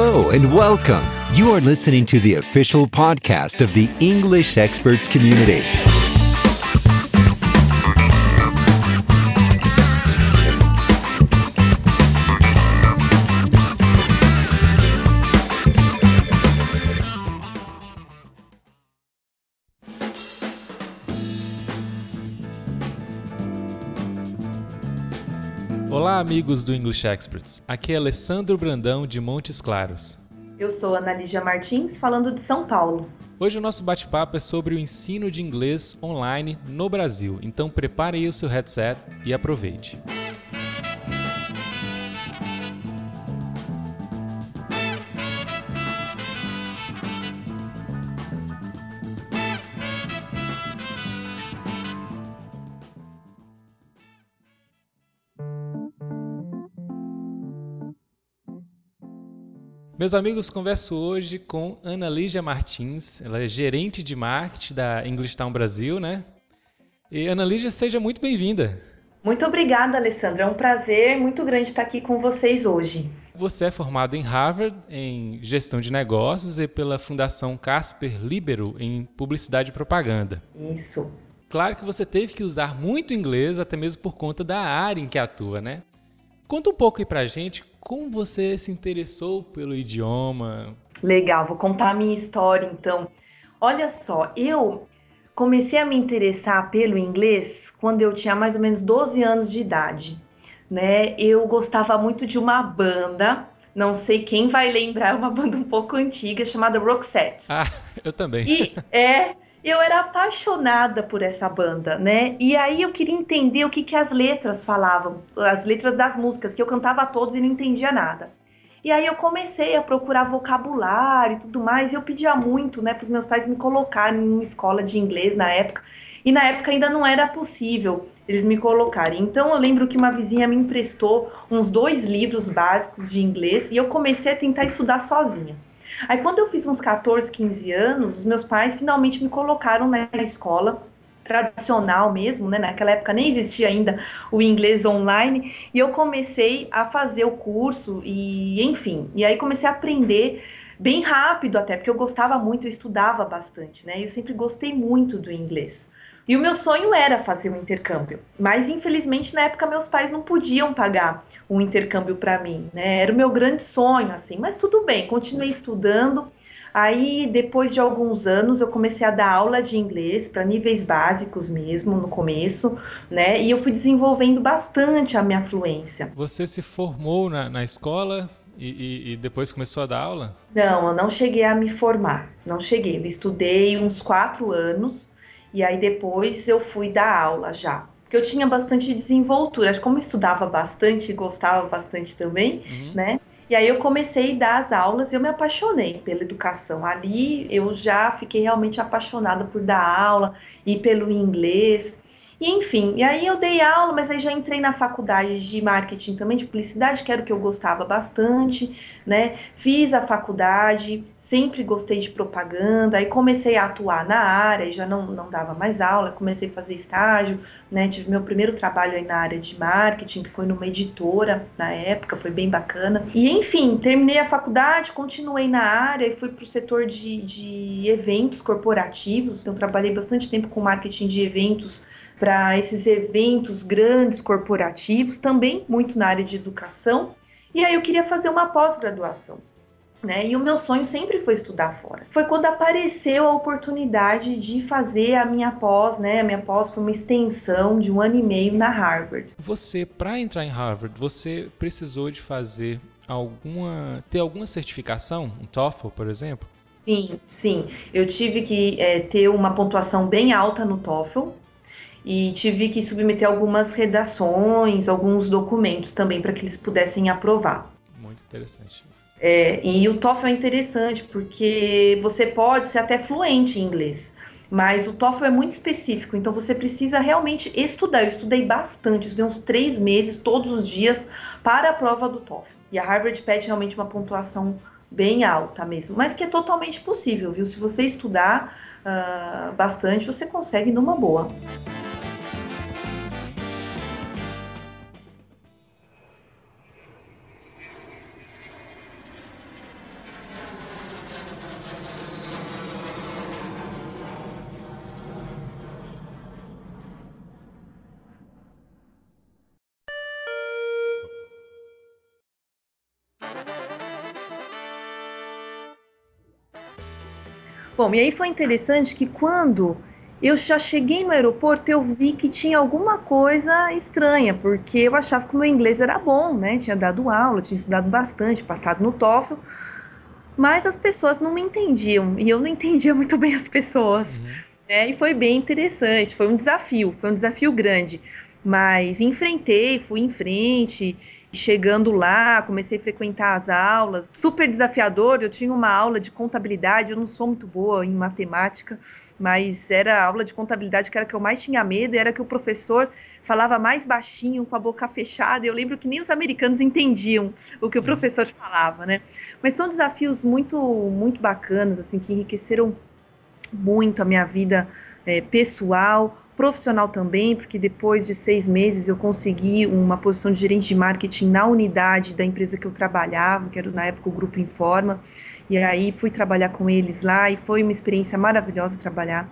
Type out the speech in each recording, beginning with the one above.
Hello and welcome. You are listening to the official podcast of the English Experts Community. Olá, amigos do English Experts. Aqui é Alessandro Brandão de Montes Claros. Eu sou Ana Lígia Martins, falando de São Paulo. Hoje o nosso bate-papo é sobre o ensino de inglês online no Brasil. Então prepare aí o seu headset e aproveite. Meus amigos, converso hoje com Ana Lígia Martins. Ela é gerente de marketing da English Town Brasil, né? E Ana Lígia, seja muito bem-vinda. Muito obrigada, Alessandra. É um prazer muito grande estar aqui com vocês hoje. Você é formada em Harvard em gestão de negócios e pela Fundação Casper Libero em publicidade e propaganda. Isso. Claro que você teve que usar muito inglês, até mesmo por conta da área em que atua, né? Conta um pouco aí pra gente como você se interessou pelo idioma. Legal, vou contar a minha história então. Olha só, eu comecei a me interessar pelo inglês quando eu tinha mais ou menos 12 anos de idade, né? Eu gostava muito de uma banda, não sei quem vai lembrar, é uma banda um pouco antiga chamada Roxette. Ah, eu também. E é eu era apaixonada por essa banda, né? E aí eu queria entender o que, que as letras falavam, as letras das músicas, que eu cantava todos e não entendia nada. E aí eu comecei a procurar vocabulário e tudo mais, e eu pedia muito, né, para os meus pais me colocarem em uma escola de inglês na época. E na época ainda não era possível eles me colocarem. Então eu lembro que uma vizinha me emprestou uns dois livros básicos de inglês e eu comecei a tentar estudar sozinha. Aí quando eu fiz uns 14, 15 anos, os meus pais finalmente me colocaram na escola tradicional mesmo, né? Naquela época nem existia ainda o inglês online, e eu comecei a fazer o curso e, enfim, e aí comecei a aprender bem rápido até, porque eu gostava muito, eu estudava bastante, né? Eu sempre gostei muito do inglês. E o meu sonho era fazer um intercâmbio, mas infelizmente na época meus pais não podiam pagar um intercâmbio para mim, né? Era o meu grande sonho, assim, mas tudo bem, continuei estudando. Aí, depois de alguns anos, eu comecei a dar aula de inglês para níveis básicos mesmo, no começo, né? E eu fui desenvolvendo bastante a minha fluência. Você se formou na, na escola e, e, e, depois começou a dar aula? Não, eu não cheguei a me formar. Não cheguei. Eu estudei uns quatro anos e aí depois eu fui dar aula já. Porque eu tinha bastante desenvoltura. Como eu estudava bastante e gostava bastante também, uhum. né? E aí eu comecei a dar as aulas e eu me apaixonei pela educação. Ali eu já fiquei realmente apaixonada por dar aula e pelo inglês. E enfim, e aí eu dei aula, mas aí já entrei na faculdade de marketing também, de publicidade, que era o que eu gostava bastante, né? Fiz a faculdade, sempre gostei de propaganda, aí comecei a atuar na área e já não, não dava mais aula, comecei a fazer estágio, né, tive meu primeiro trabalho aí na área de marketing, que foi numa editora na época, foi bem bacana. E enfim, terminei a faculdade, continuei na área e fui para o setor de, de eventos corporativos, então trabalhei bastante tempo com marketing de eventos para esses eventos grandes corporativos, também muito na área de educação. E aí eu queria fazer uma pós-graduação. Né? E o meu sonho sempre foi estudar fora. Foi quando apareceu a oportunidade de fazer a minha pós, né? A minha pós foi uma extensão de um ano e meio na Harvard. Você, para entrar em Harvard, você precisou de fazer alguma, ter alguma certificação, um TOEFL, por exemplo? Sim, sim. Eu tive que é, ter uma pontuação bem alta no TOEFL e tive que submeter algumas redações, alguns documentos também para que eles pudessem aprovar. Muito interessante. É, e o TOEFL é interessante porque você pode ser até fluente em inglês, mas o TOEFL é muito específico, então você precisa realmente estudar. Eu estudei bastante, eu estudei uns três meses, todos os dias, para a prova do TOEFL. E a Harvard pede realmente uma pontuação bem alta mesmo, mas que é totalmente possível, viu? Se você estudar uh, bastante, você consegue numa boa. Bom, e aí foi interessante que quando eu já cheguei no aeroporto, eu vi que tinha alguma coisa estranha, porque eu achava que o meu inglês era bom, né? Tinha dado aula, tinha estudado bastante, passado no TOEFL, mas as pessoas não me entendiam e eu não entendia muito bem as pessoas. Uhum. Né? E foi bem interessante, foi um desafio, foi um desafio grande. Mas enfrentei, fui em frente, chegando lá, comecei a frequentar as aulas, super desafiador. Eu tinha uma aula de contabilidade, eu não sou muito boa em matemática, mas era a aula de contabilidade que era que eu mais tinha medo, e era que o professor falava mais baixinho, com a boca fechada. Eu lembro que nem os americanos entendiam o que o uhum. professor falava, né? Mas são desafios muito, muito bacanas, assim, que enriqueceram muito a minha vida é, pessoal, profissional também, porque depois de seis meses eu consegui uma posição de gerente de marketing na unidade da empresa que eu trabalhava, que era na época o Grupo Informa. E aí fui trabalhar com eles lá e foi uma experiência maravilhosa trabalhar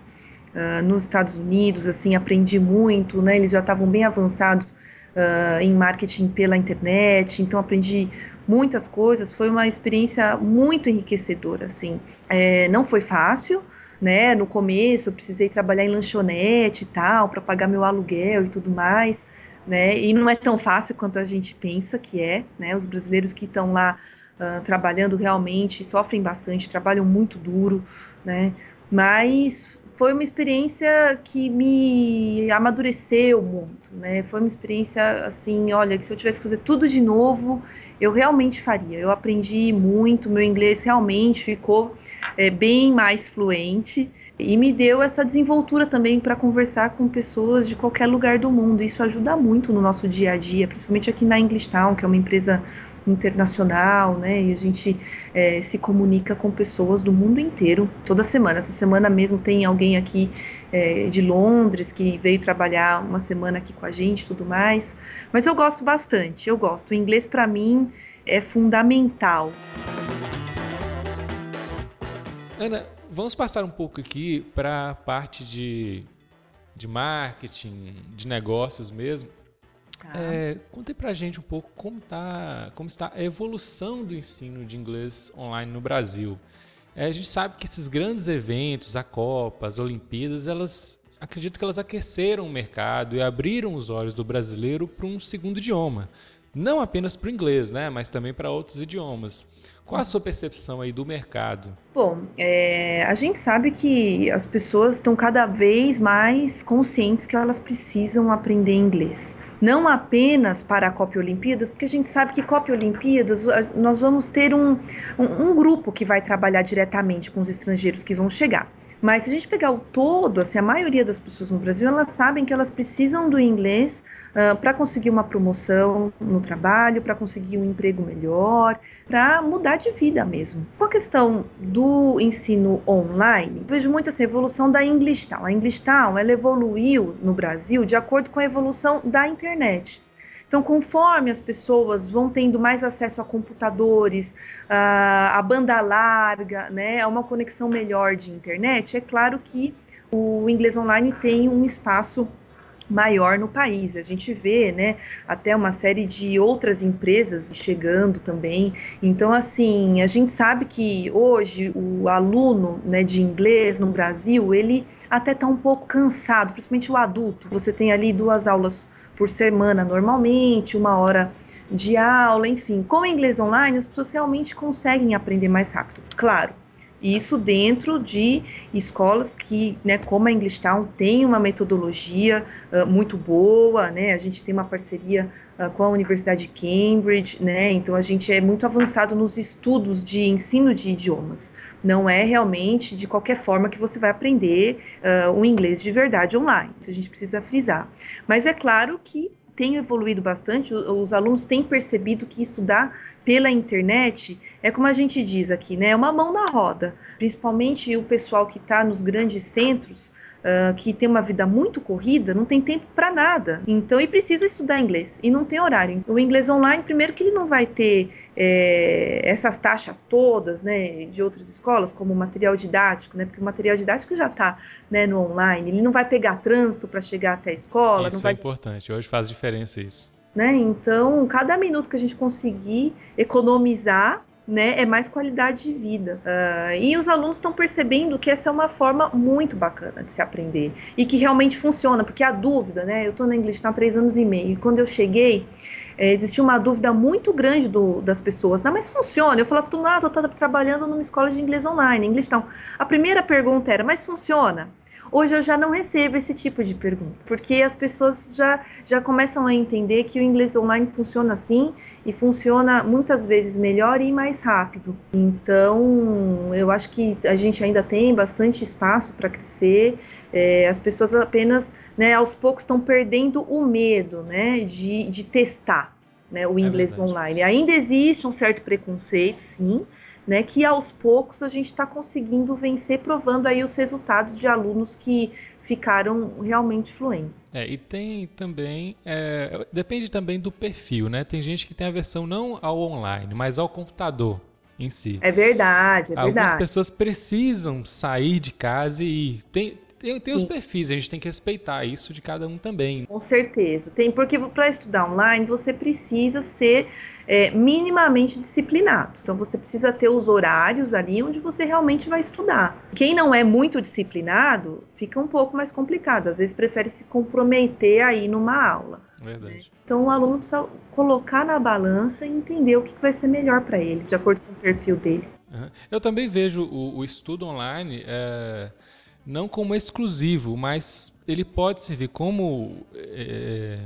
uh, nos Estados Unidos, assim, aprendi muito, né? Eles já estavam bem avançados uh, em marketing pela internet, então aprendi muitas coisas. Foi uma experiência muito enriquecedora, assim. É, não foi fácil, né? No começo eu precisei trabalhar em lanchonete e tal para pagar meu aluguel e tudo mais, né? E não é tão fácil quanto a gente pensa que é, né? Os brasileiros que estão lá uh, trabalhando realmente sofrem bastante, trabalham muito duro, né? Mas foi uma experiência que me amadureceu muito, né? Foi uma experiência assim, olha, que se eu tivesse que fazer tudo de novo, eu realmente faria. Eu aprendi muito, meu inglês realmente ficou é, bem mais fluente e me deu essa desenvoltura também para conversar com pessoas de qualquer lugar do mundo. Isso ajuda muito no nosso dia a dia, principalmente aqui na English Town, que é uma empresa internacional, né? E a gente é, se comunica com pessoas do mundo inteiro toda semana. Essa semana mesmo tem alguém aqui é, de Londres que veio trabalhar uma semana aqui com a gente, tudo mais. Mas eu gosto bastante. Eu gosto. O inglês para mim é fundamental. Ana, vamos passar um pouco aqui para a parte de, de marketing, de negócios mesmo. Tá. É, conte pra gente um pouco como, tá, como está a evolução do ensino de inglês online no Brasil. É, a gente sabe que esses grandes eventos, a Copa, as Olimpíadas, elas acredito que elas aqueceram o mercado e abriram os olhos do brasileiro para um segundo idioma. Não apenas para o inglês, né, mas também para outros idiomas. Qual a sua percepção aí do mercado? Bom, é, a gente sabe que as pessoas estão cada vez mais conscientes que elas precisam aprender inglês não apenas para a Copa Olimpíadas, porque a gente sabe que Copa Olimpíadas nós vamos ter um, um, um grupo que vai trabalhar diretamente com os estrangeiros que vão chegar. Mas se a gente pegar o todo, assim, a maioria das pessoas no Brasil, elas sabem que elas precisam do inglês uh, para conseguir uma promoção no trabalho, para conseguir um emprego melhor, para mudar de vida mesmo. Com a questão do ensino online, vejo muito essa evolução da English Town. A English Town, ela evoluiu no Brasil de acordo com a evolução da internet. Então, conforme as pessoas vão tendo mais acesso a computadores, a, a banda larga, né, a uma conexão melhor de internet, é claro que o inglês online tem um espaço maior no país. A gente vê, né, até uma série de outras empresas chegando também. Então, assim, a gente sabe que hoje o aluno, né, de inglês no Brasil, ele até está um pouco cansado, principalmente o adulto. Você tem ali duas aulas por semana normalmente, uma hora de aula, enfim. Com o inglês online, as pessoas realmente conseguem aprender mais rápido. Claro, isso dentro de escolas que, né, como a English Town, tem uma metodologia uh, muito boa, né? A gente tem uma parceria com a Universidade de Cambridge, né? Então a gente é muito avançado nos estudos de ensino de idiomas. Não é realmente de qualquer forma que você vai aprender uh, o inglês de verdade online. Isso a gente precisa frisar. Mas é claro que tem evoluído bastante, os alunos têm percebido que estudar pela internet é como a gente diz aqui, né? É uma mão na roda. Principalmente o pessoal que está nos grandes centros, uh, que tem uma vida muito corrida, não tem tempo para nada. Então, e precisa estudar inglês e não tem horário. O inglês online, primeiro que ele não vai ter é, essas taxas todas, né, de outras escolas, como material didático, né? Porque o material didático já está, né, no online. Ele não vai pegar trânsito para chegar até a escola. Isso vai... é importante. Hoje faz diferença isso. Né? Então, cada minuto que a gente conseguir economizar né, é mais qualidade de vida. Uh, e os alunos estão percebendo que essa é uma forma muito bacana de se aprender e que realmente funciona, porque a dúvida, né, eu estou na English há três anos e meio, e quando eu cheguei, é, existia uma dúvida muito grande do, das pessoas, não, mas funciona? Eu falava, tu, ah, tô trabalhando numa escola de inglês online, inglês então. A primeira pergunta era, mas funciona? Hoje eu já não recebo esse tipo de pergunta, porque as pessoas já, já começam a entender que o inglês online funciona assim e funciona muitas vezes melhor e mais rápido. Então, eu acho que a gente ainda tem bastante espaço para crescer. É, as pessoas apenas, né, aos poucos, estão perdendo o medo né, de, de testar né, o é inglês é online. Ainda existe um certo preconceito, sim, né, que aos poucos a gente está conseguindo vencer, provando aí os resultados de alunos que ficaram realmente fluentes. É, e tem também, é, depende também do perfil, né? Tem gente que tem a versão não ao online, mas ao computador em si. É verdade, é Algumas verdade. pessoas precisam sair de casa e tem, tem, tem os perfis, a gente tem que respeitar isso de cada um também. Com certeza. Tem, porque para estudar online você precisa ser é, minimamente disciplinado. Então você precisa ter os horários ali onde você realmente vai estudar. Quem não é muito disciplinado fica um pouco mais complicado. Às vezes prefere se comprometer aí numa aula. Verdade. Então o aluno precisa colocar na balança e entender o que vai ser melhor para ele, de acordo com o perfil dele. Eu também vejo o, o estudo online é, não como exclusivo, mas ele pode servir como é,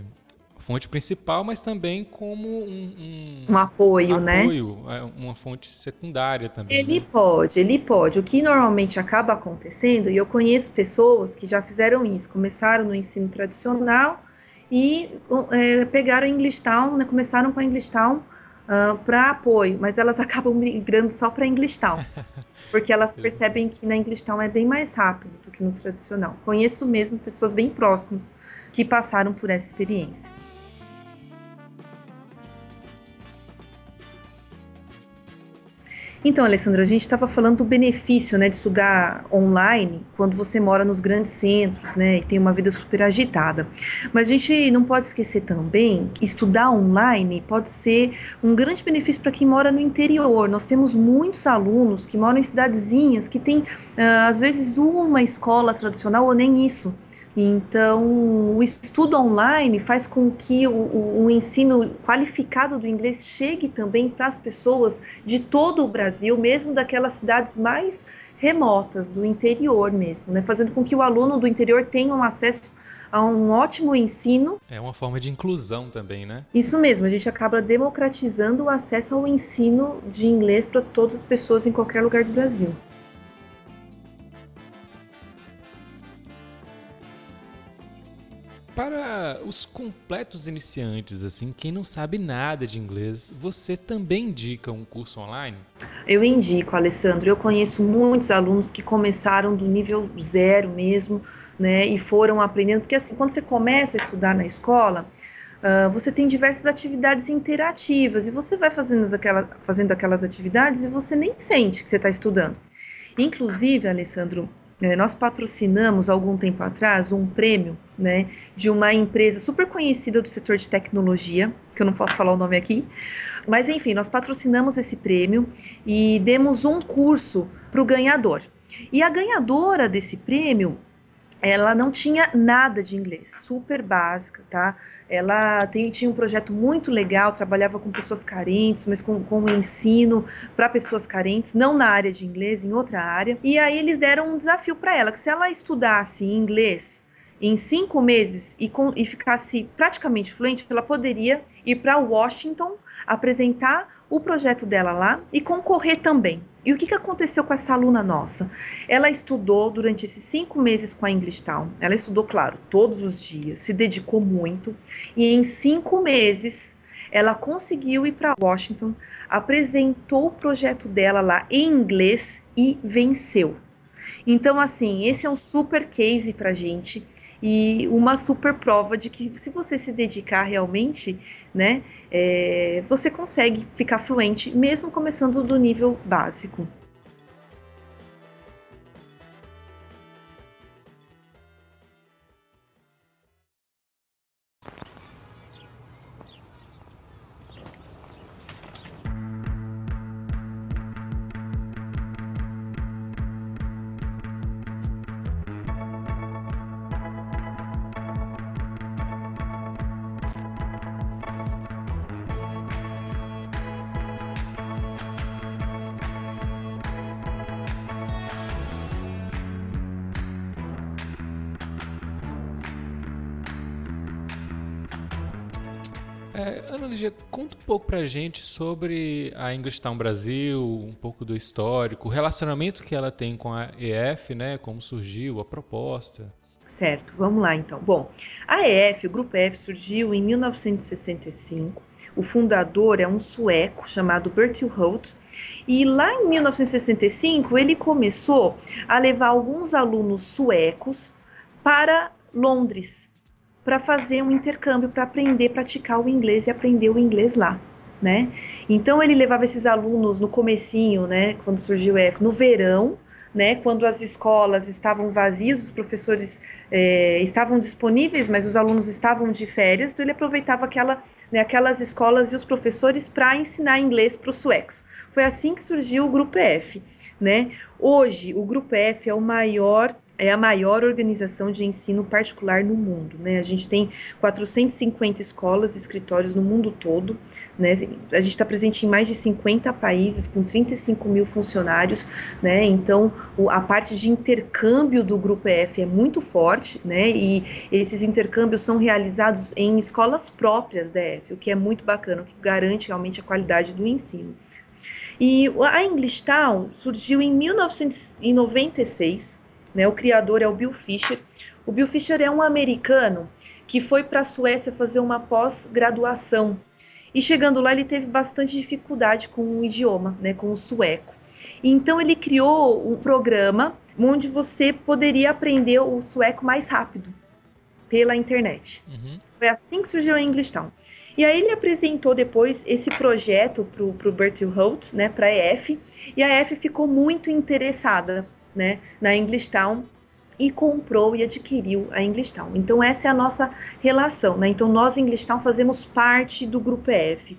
fonte principal, mas também como um, um, um apoio, né? Apoio, é, uma fonte secundária também. Ele né? pode, ele pode. O que normalmente acaba acontecendo, e eu conheço pessoas que já fizeram isso, começaram no ensino tradicional e é, pegaram English Town, né, começaram com a English Town uh, ah, para apoio, mas elas acabam migrando só para English Town, porque elas percebem que na English Town é bem mais rápido do que no tradicional. Conheço mesmo pessoas bem próximas que passaram por essa experiência. Então, Alessandra, a gente estava falando do benefício né, de estudar online quando você mora nos grandes centros né, e tem uma vida super agitada. Mas a gente não pode esquecer também que estudar online pode ser um grande benefício para quem mora no interior. Nós temos muitos alunos que moram em cidadezinhas que têm, uh, às vezes, uma escola tradicional ou nem isso. Então, o estudo online faz com que o, o, o ensino qualificado do inglês chegue também para as pessoas de todo o Brasil, mesmo daquelas cidades mais remotas, do interior mesmo, né? fazendo com que o aluno do interior tenha um acesso a um ótimo ensino. É uma forma de inclusão também, né? Isso mesmo, a gente acaba democratizando o acesso ao ensino de inglês para todas as pessoas em qualquer lugar do Brasil. Para os completos iniciantes, assim, quem não sabe nada de inglês, você também indica um curso online? Eu indico, Alessandro. Eu conheço muitos alunos que começaram do nível zero mesmo, né, e foram aprendendo. Porque assim, quando você começa a estudar na escola, uh, você tem diversas atividades interativas e você vai fazendo, aquela, fazendo aquelas atividades e você nem sente que você está estudando. Inclusive, Alessandro, é, nós patrocinamos algum tempo atrás um prêmio né, de uma empresa super conhecida do setor de tecnologia, que eu não posso falar o nome aqui, mas enfim, nós patrocinamos esse prêmio e demos um curso para o ganhador. E a ganhadora desse prêmio ela não tinha nada de inglês, super básica, tá? Ela tem, tinha um projeto muito legal, trabalhava com pessoas carentes, mas com, com ensino para pessoas carentes, não na área de inglês, em outra área. E aí eles deram um desafio para ela, que se ela estudasse inglês em cinco meses e, com, e ficasse praticamente fluente, ela poderia ir para Washington apresentar o projeto dela lá e concorrer também. E o que, que aconteceu com essa aluna nossa? Ela estudou durante esses cinco meses com a English Town. Ela estudou, claro, todos os dias, se dedicou muito. E em cinco meses, ela conseguiu ir para Washington, apresentou o projeto dela lá em inglês e venceu. Então, assim, esse é um super case para gente e uma super prova de que se você se dedicar realmente, né, é, você consegue ficar fluente mesmo começando do nível básico. É, Ana Lígia, conta um pouco pra gente sobre a English Town Brasil, um pouco do histórico, o relacionamento que ela tem com a EF, né? Como surgiu, a proposta. Certo, vamos lá então. Bom, a EF, o Grupo EF, surgiu em 1965. O fundador é um sueco chamado Bertil Holt. E lá em 1965 ele começou a levar alguns alunos suecos para Londres para fazer um intercâmbio, para aprender praticar o inglês e aprender o inglês lá. Né? Então ele levava esses alunos no comecinho, né, quando surgiu o EF, no verão, né, quando as escolas estavam vazias, os professores é, estavam disponíveis, mas os alunos estavam de férias, então ele aproveitava aquela, né, aquelas escolas e os professores para ensinar inglês para os suecos. Foi assim que surgiu o Grupo F. Né? Hoje, o Grupo F é o maior é a maior organização de ensino particular no mundo. Né? A gente tem 450 escolas e escritórios no mundo todo. Né? A gente está presente em mais de 50 países, com 35 mil funcionários. Né? Então, o, a parte de intercâmbio do Grupo EF é muito forte, né? e esses intercâmbios são realizados em escolas próprias da EF, o que é muito bacana, o que garante realmente a qualidade do ensino. E a English Town surgiu em 1996 né? O criador é o Bill Fisher. O Bill Fisher é um americano que foi para a Suécia fazer uma pós-graduação. E chegando lá, ele teve bastante dificuldade com o idioma, né, com o sueco. Então, ele criou um programa onde você poderia aprender o sueco mais rápido pela internet. Uhum. Foi assim que surgiu a English Town. E aí ele apresentou depois esse projeto para o Bertil Holt, né, para a EF, e a EF ficou muito interessada né, na English Town e comprou e adquiriu a English Town. Então essa é a nossa relação, né? Então nós English Town fazemos parte do grupo EF.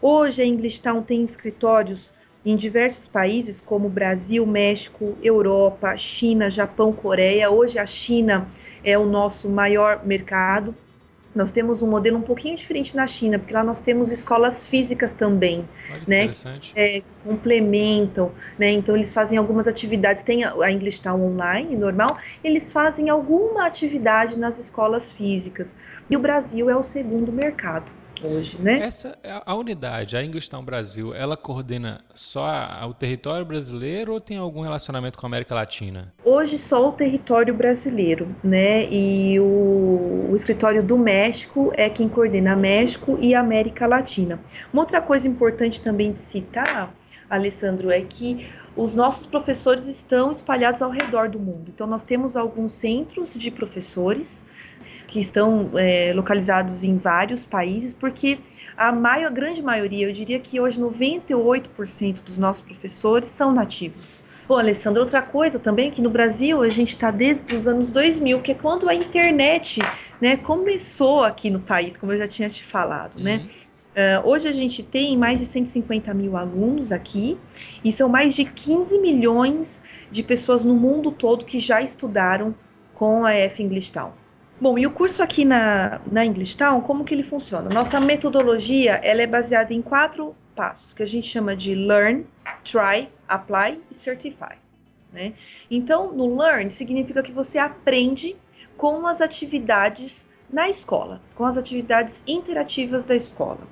Hoje a English Town tem escritórios em diversos países como Brasil, México, Europa, China, Japão, Coreia. Hoje a China é o nosso maior mercado. Nós temos um modelo um pouquinho diferente na China, porque lá nós temos escolas físicas também, Olha, né? É, que complementam, né? Então eles fazem algumas atividades, tem a English Town online, normal, eles fazem alguma atividade nas escolas físicas. E o Brasil é o segundo mercado hoje, né? Essa a unidade, a English Town Brasil, ela coordena só o território brasileiro ou tem algum relacionamento com a América Latina? Hoje só o território brasileiro, né? E o, o escritório do México é quem coordena México e América Latina. Uma outra coisa importante também de citar, Alessandro, é que os nossos professores estão espalhados ao redor do mundo. Então, nós temos alguns centros de professores que estão é, localizados em vários países, porque a maior, a grande maioria, eu diria que hoje 98% dos nossos professores são nativos. Bom, Alessandro, outra coisa também que no Brasil a gente está desde os anos 2000, que é quando a internet né, começou aqui no país, como eu já tinha te falado, né? uhum. né? Uh, hoje a gente tem mais de 150 mil alunos aqui e são mais de 15 milhões de pessoas no mundo todo que já estudaram com a F English Town. Bom, e o curso aqui na, na English Town, como que ele funciona? Nossa metodologia, ela é baseada em quatro passos, que a gente chama de Learn, Try, Apply e Certify. Né? Então, no Learn significa que você aprende com as atividades na escola, com as atividades interativas da escola.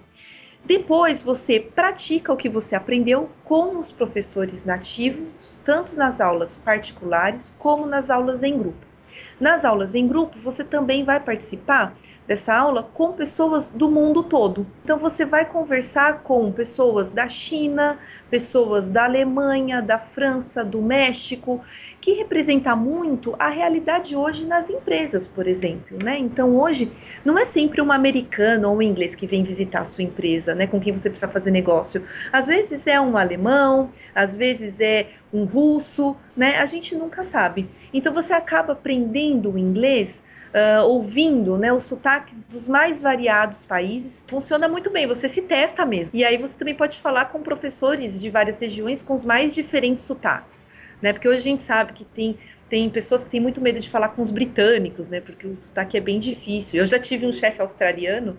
Depois você pratica o que você aprendeu com os professores nativos, tanto nas aulas particulares como nas aulas em grupo. Nas aulas em grupo, você também vai participar dessa aula com pessoas do mundo todo. Então você vai conversar com pessoas da China, pessoas da Alemanha, da França, do México, que representa muito a realidade hoje nas empresas, por exemplo, né? Então hoje não é sempre um americano ou um inglês que vem visitar a sua empresa, né, com quem você precisa fazer negócio. Às vezes é um alemão, às vezes é um russo, né? A gente nunca sabe. Então você acaba aprendendo o inglês uh, ouvindo né, os sotaques dos mais variados países, funciona muito bem, você se testa mesmo. E aí você também pode falar com professores de várias regiões com os mais diferentes sotaques. Né? Porque hoje a gente sabe que tem, tem pessoas que têm muito medo de falar com os britânicos, né? Porque o sotaque é bem difícil. Eu já tive um chefe australiano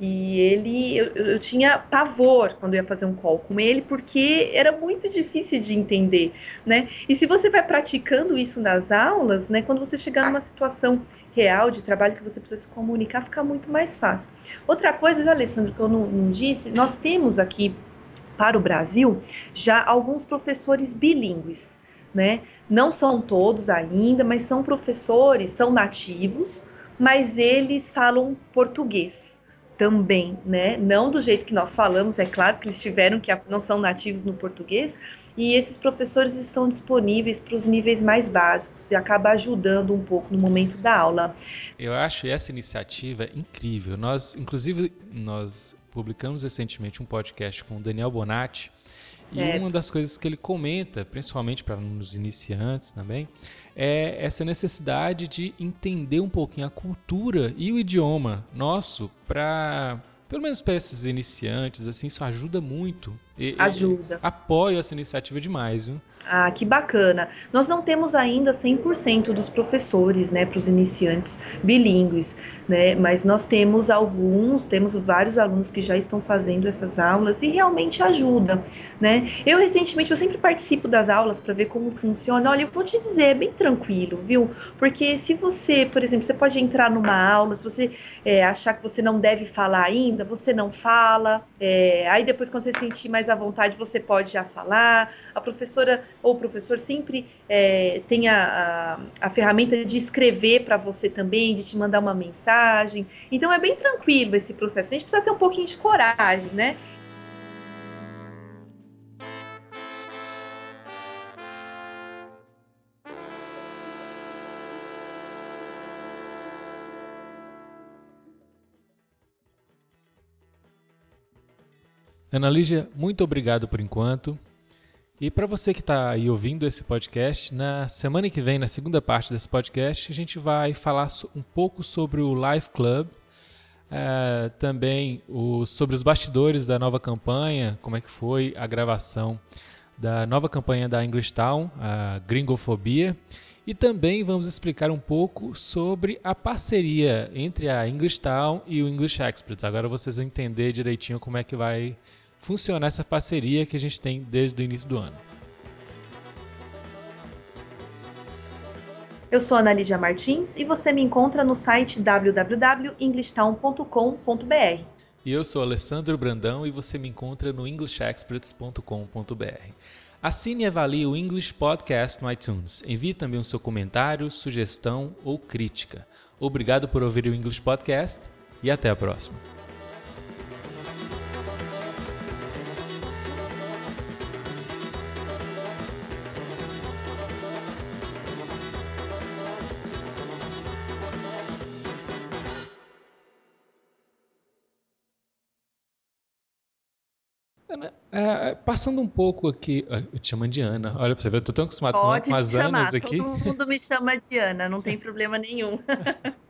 E ele, eu, eu, tinha pavor quando eu ia fazer um call com ele, porque era muito difícil de entender, né? E se você vai praticando isso nas aulas, né? Quando você chegar numa situação real de trabalho que você precisa se comunicar, fica muito mais fácil. Outra coisa, viu, Alessandro, que eu não, não disse, nós temos aqui para o Brasil já alguns professores bilíngues, né? Não são todos ainda, mas são professores, são nativos, mas eles falam português também, né? Não do jeito que nós falamos, é claro que eles tiveram que não são nativos no português, e esses professores estão disponíveis para os níveis mais básicos e acaba ajudando um pouco no momento da aula. Eu acho essa iniciativa incrível. Nós, inclusive, nós publicamos recentemente um podcast com o Daniel Bonatti, e uma das coisas que ele comenta, principalmente para alunos iniciantes também, é essa necessidade de entender um pouquinho a cultura e o idioma nosso para pelo menos para esses iniciantes, assim, isso ajuda muito. E, ajuda. E, apoio essa iniciativa demais, viu? Ah, que bacana. Nós não temos ainda 100% dos professores, né, para os iniciantes bilíngues, né, mas nós temos alguns, temos vários alunos que já estão fazendo essas aulas e realmente ajuda, né. Eu recentemente, eu sempre participo das aulas para ver como funciona. Olha, eu vou te dizer, é bem tranquilo, viu? Porque se você, por exemplo, você pode entrar numa aula, se você é, achar que você não deve falar ainda, você não fala, é, aí depois quando você sentir mais à vontade, você pode já falar. A professora ou o professor sempre é, tem a, a, a, ferramenta de escrever para você também, de te mandar uma mensagem. Então é bem tranquilo esse processo. A gente precisa ter um pouquinho de coragem, né? Ana Lígia, muito obrigado por enquanto. E para você que está aí ouvindo esse podcast, na semana que vem, na segunda parte desse podcast, a gente vai falar um pouco sobre o Life Club, uh, também o, sobre os bastidores da nova campanha, como é que foi a gravação da nova campanha da English Town, a Gringofobia, e também vamos explicar um pouco sobre a parceria entre a English Town e o English Experts. Agora vocês vão entender direitinho como é que vai funcionar essa parceria que a gente tem desde o início do ano. Eu sou Ana Lídia Martins e você me encontra no site www.englishtown.com.br. E eu sou Alessandro Brandão e você me encontra no englishexperts.com.br. Assine e avalie o English Podcast no iTunes. Envie também o seu comentário, sugestão ou crítica. Obrigado por ouvir o English Podcast e até a próxima. É, passando um pouco aqui, eu te chamo de Ana. Olha pra você ver, eu tô tão acostumado Pode com, com as chamar, Anas aqui. Todo mundo me chama de Ana, não tem problema nenhum.